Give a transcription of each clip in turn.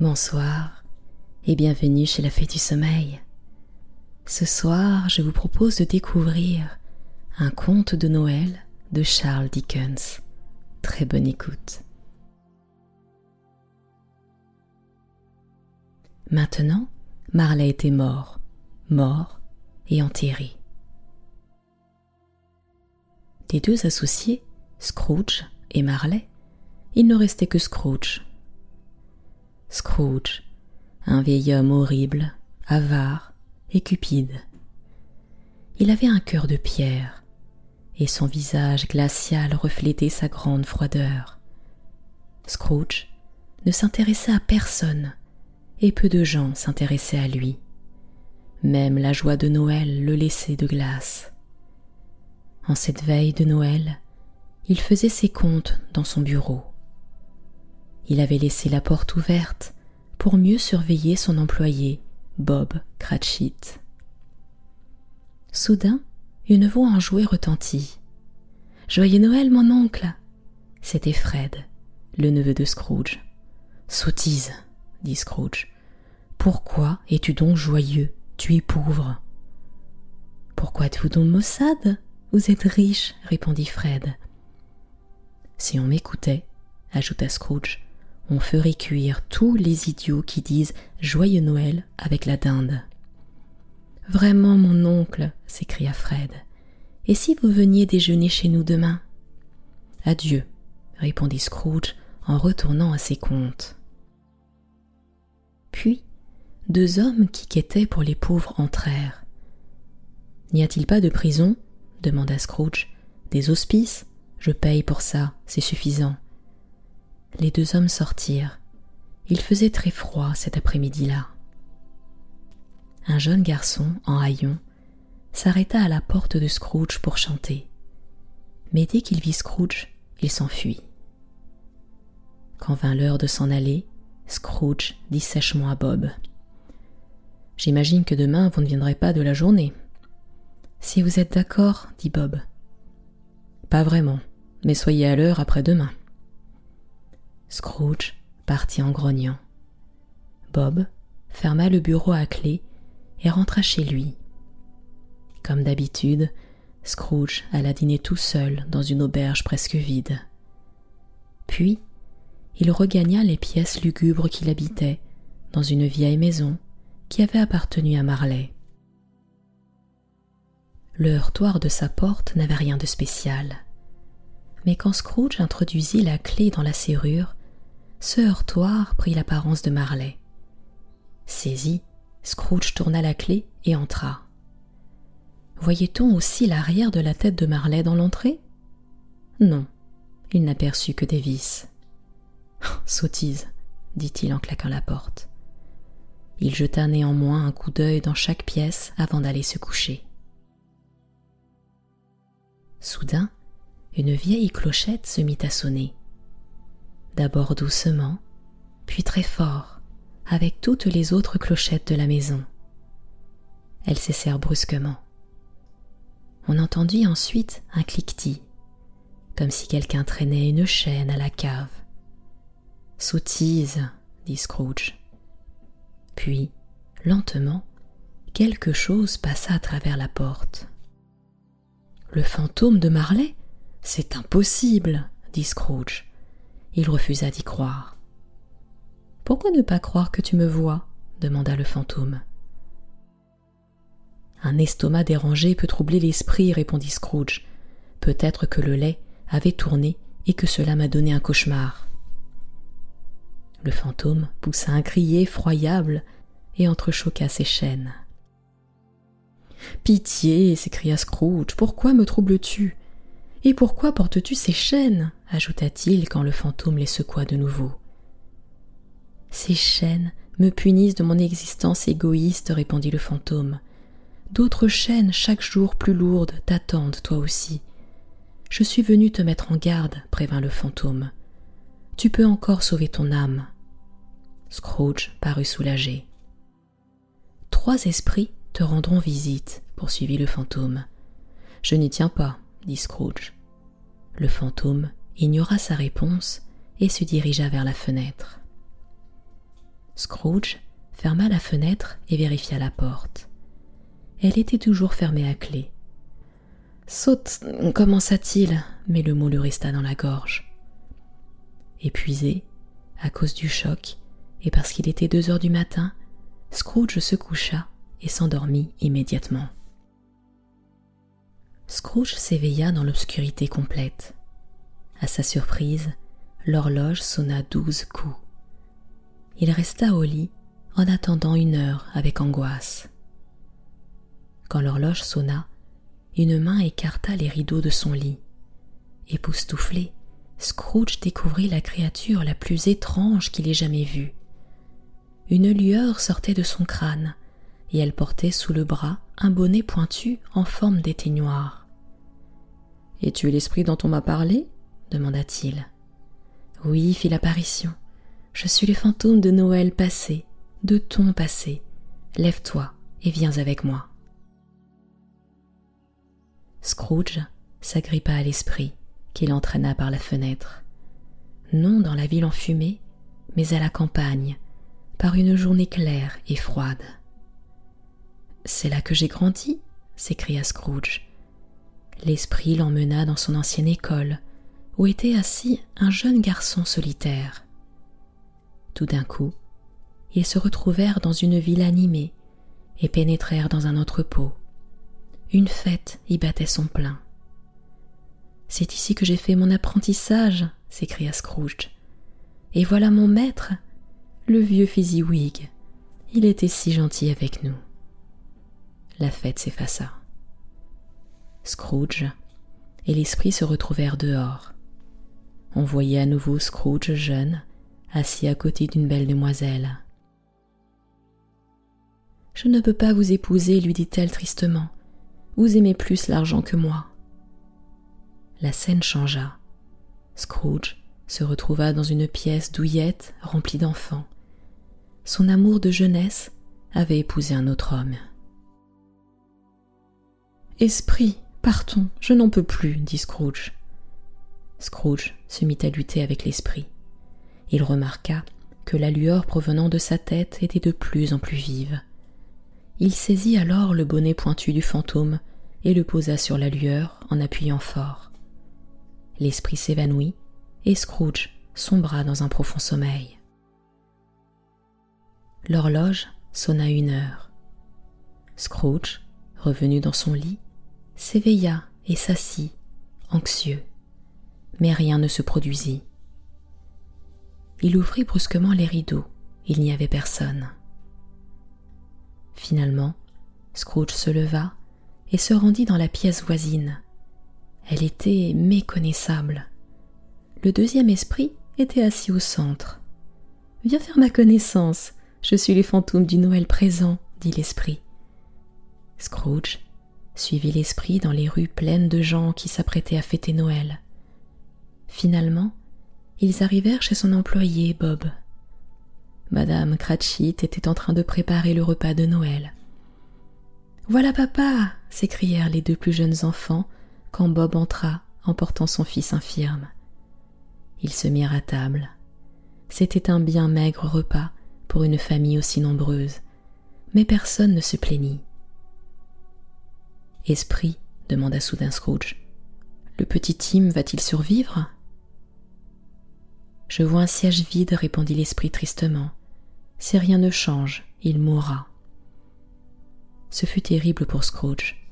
Bonsoir et bienvenue chez la Fée du Sommeil. Ce soir, je vous propose de découvrir un conte de Noël de Charles Dickens. Très bonne écoute. Maintenant, Marley était mort, mort et enterré. Des deux associés, Scrooge et Marley, il ne restait que Scrooge. Scrooge, un vieil homme horrible, avare et cupide. Il avait un cœur de pierre, et son visage glacial reflétait sa grande froideur. Scrooge ne s'intéressait à personne, et peu de gens s'intéressaient à lui. Même la joie de Noël le laissait de glace. En cette veille de Noël, il faisait ses comptes dans son bureau. Il avait laissé la porte ouverte pour mieux surveiller son employé, Bob Cratchit. Soudain, une voix enjouée retentit. Joyeux Noël, mon oncle C'était Fred, le neveu de Scrooge. Sottise, dit Scrooge. Pourquoi es-tu donc joyeux? Tu es pauvre. Pourquoi êtes-vous donc maussade? Vous êtes riche, répondit Fred. Si on m'écoutait, ajouta Scrooge, on ferait cuire tous les idiots qui disent Joyeux Noël avec la dinde. Vraiment, mon oncle, s'écria Fred. Et si vous veniez déjeuner chez nous demain? Adieu, répondit Scrooge en retournant à ses comptes. Puis, deux hommes qui quêtaient pour les pauvres entrèrent. N'y a-t-il pas de prison? demanda Scrooge. Des hospices? Je paye pour ça, c'est suffisant les deux hommes sortirent. Il faisait très froid cet après-midi-là. Un jeune garçon, en haillons, s'arrêta à la porte de Scrooge pour chanter. Mais dès qu'il vit Scrooge, il s'enfuit. Quand vint l'heure de s'en aller, Scrooge dit sèchement à Bob J'imagine que demain vous ne viendrez pas de la journée. Si vous êtes d'accord, dit Bob. Pas vraiment, mais soyez à l'heure après-demain. Scrooge partit en grognant. Bob ferma le bureau à clé et rentra chez lui. Comme d'habitude, Scrooge alla dîner tout seul dans une auberge presque vide. Puis, il regagna les pièces lugubres qu'il habitait dans une vieille maison qui avait appartenu à Marley. Le heurtoir de sa porte n'avait rien de spécial. Mais quand Scrooge introduisit la clé dans la serrure, ce heurtoir prit l'apparence de Marley. Saisi, Scrooge tourna la clé et entra. Voyait-on aussi l'arrière de la tête de Marley dans l'entrée? Non, il n'aperçut que des vis. Sottise, dit-il en claquant la porte. Il jeta néanmoins un coup d'œil dans chaque pièce avant d'aller se coucher. Soudain, une vieille clochette se mit à sonner d'abord doucement, puis très fort, avec toutes les autres clochettes de la maison. Elles cessèrent brusquement. On entendit ensuite un cliquetis, comme si quelqu'un traînait une chaîne à la cave. Sottise, dit Scrooge. Puis, lentement, quelque chose passa à travers la porte. Le fantôme de Marley? C'est impossible, dit Scrooge. Il refusa d'y croire. Pourquoi ne pas croire que tu me vois demanda le fantôme. Un estomac dérangé peut troubler l'esprit, répondit Scrooge. Peut-être que le lait avait tourné et que cela m'a donné un cauchemar. Le fantôme poussa un cri effroyable et entrechoqua ses chaînes. Pitié, s'écria Scrooge, pourquoi me troubles-tu? Et pourquoi portes-tu ces chaînes ajouta-t-il quand le fantôme les secoua de nouveau. Ces chaînes me punissent de mon existence égoïste, répondit le fantôme. D'autres chaînes chaque jour plus lourdes t'attendent, toi aussi. Je suis venu te mettre en garde, prévint le fantôme. Tu peux encore sauver ton âme. Scrooge parut soulagé. Trois esprits te rendront visite, poursuivit le fantôme. Je n'y tiens pas, dit Scrooge. Le fantôme ignora sa réponse et se dirigea vers la fenêtre. Scrooge ferma la fenêtre et vérifia la porte. Elle était toujours fermée à clé. Saute, commença-t-il, mais le mot lui resta dans la gorge. Épuisé, à cause du choc, et parce qu'il était deux heures du matin, Scrooge se coucha et s'endormit immédiatement. Scrooge s'éveilla dans l'obscurité complète. À sa surprise, l'horloge sonna douze coups. Il resta au lit en attendant une heure avec angoisse. Quand l'horloge sonna, une main écarta les rideaux de son lit. Époustouflé, Scrooge découvrit la créature la plus étrange qu'il ait jamais vue. Une lueur sortait de son crâne, et elle portait sous le bras un bonnet pointu en forme d'éteignoir. Es-tu l'esprit dont on m'a parlé? demanda-t-il. Oui, fit l'apparition. Je suis le fantôme de Noël passé, de ton passé. Lève-toi et viens avec moi. Scrooge s'agrippa à l'esprit, qu'il entraîna par la fenêtre. Non dans la ville enfumée, mais à la campagne, par une journée claire et froide. C'est là que j'ai grandi, s'écria Scrooge. L'esprit l'emmena dans son ancienne école, où était assis un jeune garçon solitaire. Tout d'un coup, ils se retrouvèrent dans une ville animée et pénétrèrent dans un entrepôt. Une fête y battait son plein. C'est ici que j'ai fait mon apprentissage, s'écria Scrooge. Et voilà mon maître, le vieux Fezziwig. Il était si gentil avec nous. La fête s'effaça. Scrooge et l'esprit se retrouvèrent dehors. On voyait à nouveau Scrooge jeune, assis à côté d'une belle demoiselle. Je ne peux pas vous épouser, lui dit-elle tristement. Vous aimez plus l'argent que moi. La scène changea. Scrooge se retrouva dans une pièce douillette remplie d'enfants. Son amour de jeunesse avait épousé un autre homme. Esprit, partons, je n'en peux plus, dit Scrooge. Scrooge se mit à lutter avec l'esprit. Il remarqua que la lueur provenant de sa tête était de plus en plus vive. Il saisit alors le bonnet pointu du fantôme et le posa sur la lueur en appuyant fort. L'esprit s'évanouit et Scrooge sombra dans un profond sommeil. L'horloge sonna une heure. Scrooge, revenu dans son lit, s'éveilla et s'assit, anxieux. Mais rien ne se produisit. Il ouvrit brusquement les rideaux. Il n'y avait personne. Finalement, Scrooge se leva et se rendit dans la pièce voisine. Elle était méconnaissable. Le deuxième esprit était assis au centre. Viens faire ma connaissance. Je suis les fantômes du Noël présent, dit l'esprit. Scrooge suivit l'esprit dans les rues pleines de gens qui s'apprêtaient à fêter Noël. Finalement, ils arrivèrent chez son employé, Bob. Madame Cratchit était en train de préparer le repas de Noël. Voilà papa s'écrièrent les deux plus jeunes enfants quand Bob entra en portant son fils infirme. Ils se mirent à table. C'était un bien maigre repas pour une famille aussi nombreuse, mais personne ne se plaignit. Esprit, demanda soudain Scrooge, le petit Tim va-t-il survivre? Je vois un siège vide, répondit l'esprit tristement. Si rien ne change, il mourra. Ce fut terrible pour Scrooge,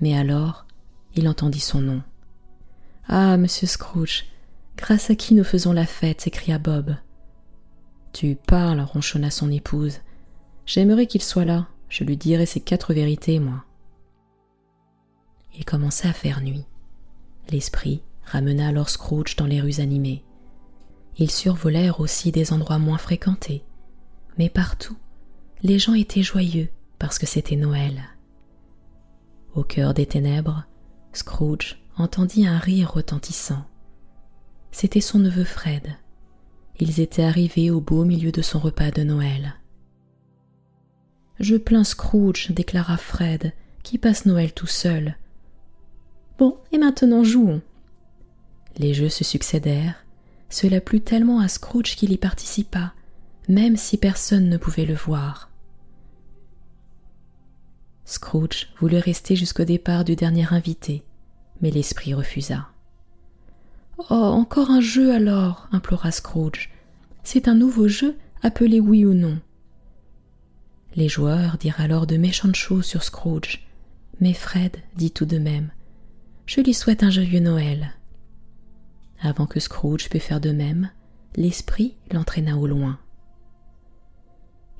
mais alors il entendit son nom. Ah, monsieur Scrooge, grâce à qui nous faisons la fête? s'écria Bob. Tu parles, ronchonna son épouse. J'aimerais qu'il soit là, je lui dirai ces quatre vérités, moi il commença à faire nuit. L'esprit ramena alors Scrooge dans les rues animées. Ils survolèrent aussi des endroits moins fréquentés, mais partout, les gens étaient joyeux parce que c'était Noël. Au cœur des ténèbres, Scrooge entendit un rire retentissant. C'était son neveu Fred. Ils étaient arrivés au beau milieu de son repas de Noël. Je plains Scrooge, déclara Fred, qui passe Noël tout seul, Bon, et maintenant jouons. Les jeux se succédèrent. Cela plut tellement à Scrooge qu'il y participa, même si personne ne pouvait le voir. Scrooge voulut rester jusqu'au départ du dernier invité, mais l'esprit refusa. Oh, encore un jeu alors, implora Scrooge. C'est un nouveau jeu appelé oui ou non. Les joueurs dirent alors de méchantes choses sur Scrooge, mais Fred dit tout de même Je lui souhaite un joyeux Noël. Avant que Scrooge pût faire de même, l'esprit l'entraîna au loin.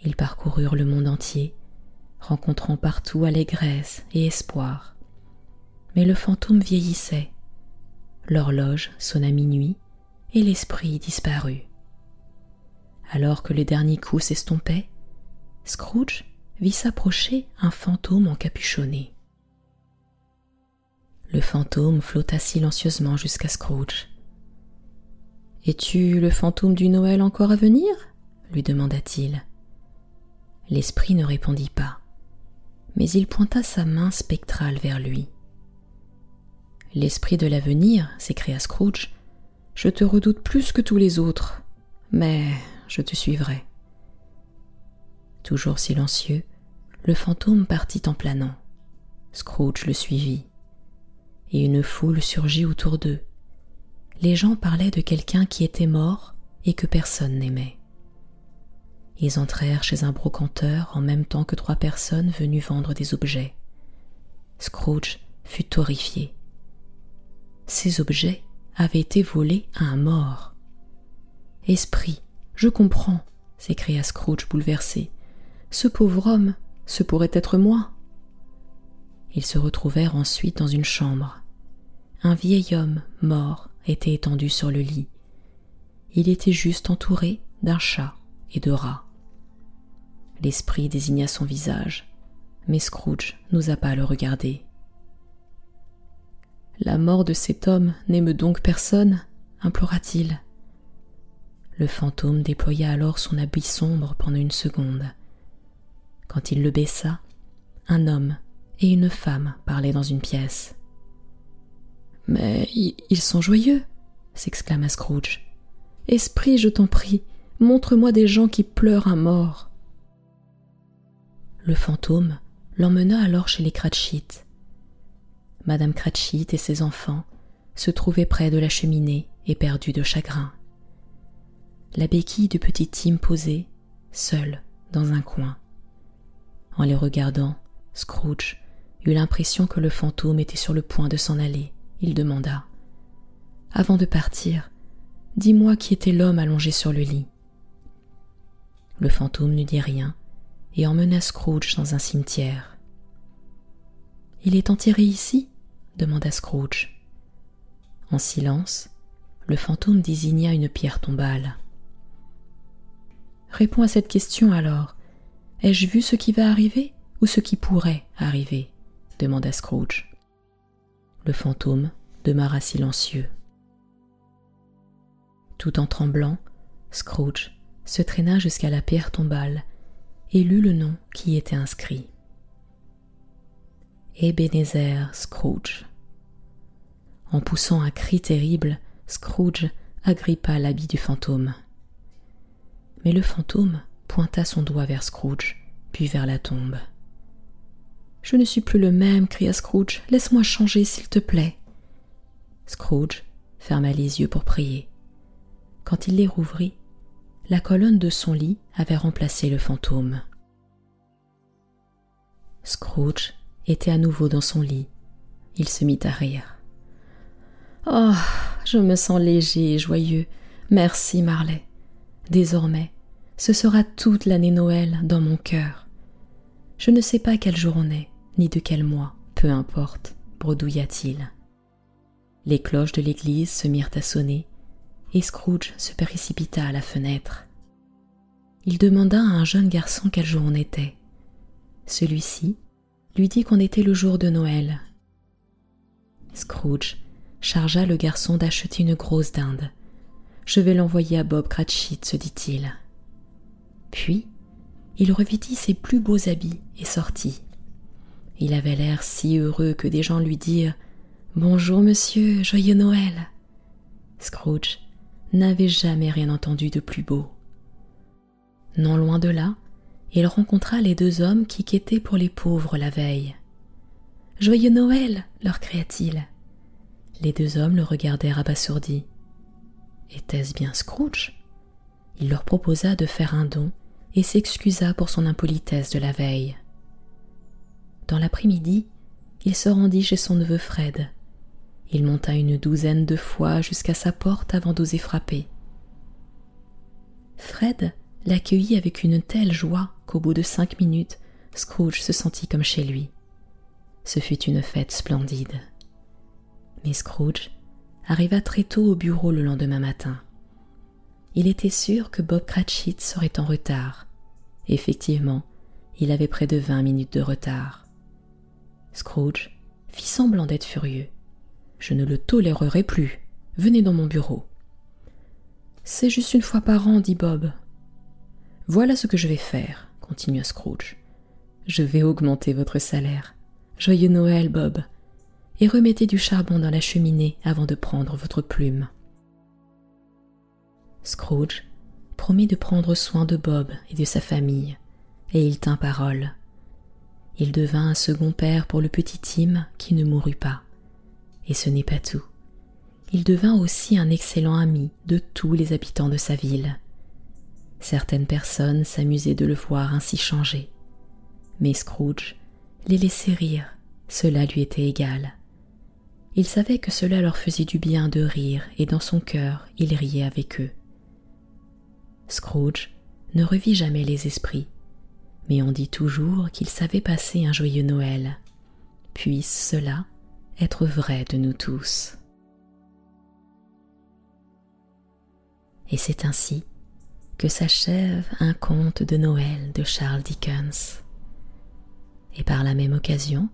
Ils parcoururent le monde entier, rencontrant partout allégresse et espoir. Mais le fantôme vieillissait. L'horloge sonna minuit et l'esprit disparut. Alors que le dernier coup s'estompait, Scrooge vit s'approcher un fantôme encapuchonné. Le fantôme flotta silencieusement jusqu'à Scrooge. Es-tu le fantôme du Noël encore à venir? lui demanda-t-il. L'esprit ne répondit pas, mais il pointa sa main spectrale vers lui. L'esprit de l'avenir, s'écria Scrooge, je te redoute plus que tous les autres, mais je te suivrai. Toujours silencieux, le fantôme partit en planant. Scrooge le suivit, et une foule surgit autour d'eux. Les gens parlaient de quelqu'un qui était mort et que personne n'aimait. Ils entrèrent chez un brocanteur en même temps que trois personnes venues vendre des objets. Scrooge fut horrifié. Ces objets avaient été volés à un mort. Esprit, je comprends, s'écria Scrooge bouleversé. Ce pauvre homme, ce pourrait être moi. Ils se retrouvèrent ensuite dans une chambre. Un vieil homme mort était étendu sur le lit. Il était juste entouré d'un chat et de rats. L'esprit désigna son visage, mais Scrooge n'osa pas le regarder. La mort de cet homme n'aime donc personne implora-t-il. Le fantôme déploya alors son habit sombre pendant une seconde. Quand il le baissa, un homme et une femme parlaient dans une pièce. Mais ils sont joyeux s'exclama Scrooge. Esprit, je t'en prie, montre-moi des gens qui pleurent un mort. Le fantôme l'emmena alors chez les Cratchit. Madame Cratchit et ses enfants se trouvaient près de la cheminée et perdus de chagrin. La béquille du petit Tim posait, seule, dans un coin. En les regardant, Scrooge eut l'impression que le fantôme était sur le point de s'en aller. Il demanda Avant de partir, dis-moi qui était l'homme allongé sur le lit. Le fantôme ne dit rien et emmena Scrooge dans un cimetière. Il est enterré ici? demanda Scrooge. En silence, le fantôme désigna une pierre tombale. Réponds à cette question alors. Ai-je vu ce qui va arriver ou ce qui pourrait arriver? Demanda Scrooge. Le fantôme demeura silencieux. Tout en tremblant, Scrooge se traîna jusqu'à la pierre tombale et lut le nom qui y était inscrit. Ebenezer Scrooge. En poussant un cri terrible, Scrooge agrippa l'habit du fantôme. Mais le fantôme pointa son doigt vers Scrooge, puis vers la tombe. Je ne suis plus le même, cria Scrooge. Laisse-moi changer, s'il te plaît. Scrooge ferma les yeux pour prier. Quand il les rouvrit, la colonne de son lit avait remplacé le fantôme. Scrooge était à nouveau dans son lit. Il se mit à rire. Oh, je me sens léger et joyeux. Merci, Marley. Désormais, ce sera toute l'année Noël dans mon cœur. Je ne sais pas quel jour on est, ni de quel mois, peu importe, bredouilla-t-il. Les cloches de l'église se mirent à sonner, et Scrooge se précipita à la fenêtre. Il demanda à un jeune garçon quel jour on était. Celui-ci lui dit qu'on était le jour de Noël. Scrooge chargea le garçon d'acheter une grosse dinde. Je vais l'envoyer à Bob Cratchit, se dit-il. Puis, il revêtit ses plus beaux habits et sortit. Il avait l'air si heureux que des gens lui dirent Bonjour, monsieur, joyeux Noël. Scrooge n'avait jamais rien entendu de plus beau. Non loin de là, il rencontra les deux hommes qui quêtaient pour les pauvres la veille. Joyeux Noël leur cria-t-il. Les deux hommes le regardèrent abasourdis. Était-ce bien Scrooge? Il leur proposa de faire un don et s'excusa pour son impolitesse de la veille. Dans l'après-midi, il se rendit chez son neveu Fred. Il monta une douzaine de fois jusqu'à sa porte avant d'oser frapper. Fred l'accueillit avec une telle joie qu'au bout de cinq minutes, Scrooge se sentit comme chez lui. Ce fut une fête splendide. Mais Scrooge arriva très tôt au bureau le lendemain matin. Il était sûr que Bob Cratchit serait en retard. Effectivement, il avait près de vingt minutes de retard. Scrooge fit semblant d'être furieux. Je ne le tolérerai plus. Venez dans mon bureau. C'est juste une fois par an, dit Bob. Voilà ce que je vais faire, continua Scrooge. Je vais augmenter votre salaire. Joyeux Noël, Bob. Et remettez du charbon dans la cheminée avant de prendre votre plume. Scrooge promit de prendre soin de Bob et de sa famille, et il tint parole. Il devint un second père pour le petit Tim qui ne mourut pas. Et ce n'est pas tout. Il devint aussi un excellent ami de tous les habitants de sa ville. Certaines personnes s'amusaient de le voir ainsi changé. Mais Scrooge les laissait rire, cela lui était égal. Il savait que cela leur faisait du bien de rire, et dans son cœur il riait avec eux. Scrooge ne revit jamais les esprits, mais on dit toujours qu'il savait passer un joyeux Noël. Puisse cela être vrai de nous tous. Et c'est ainsi que s'achève un conte de Noël de Charles Dickens. Et par la même occasion,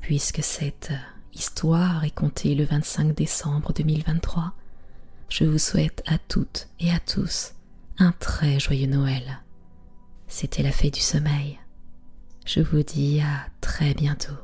puisque cette histoire est contée le 25 décembre 2023, je vous souhaite à toutes et à tous un très joyeux Noël. C'était la fée du sommeil. Je vous dis à très bientôt.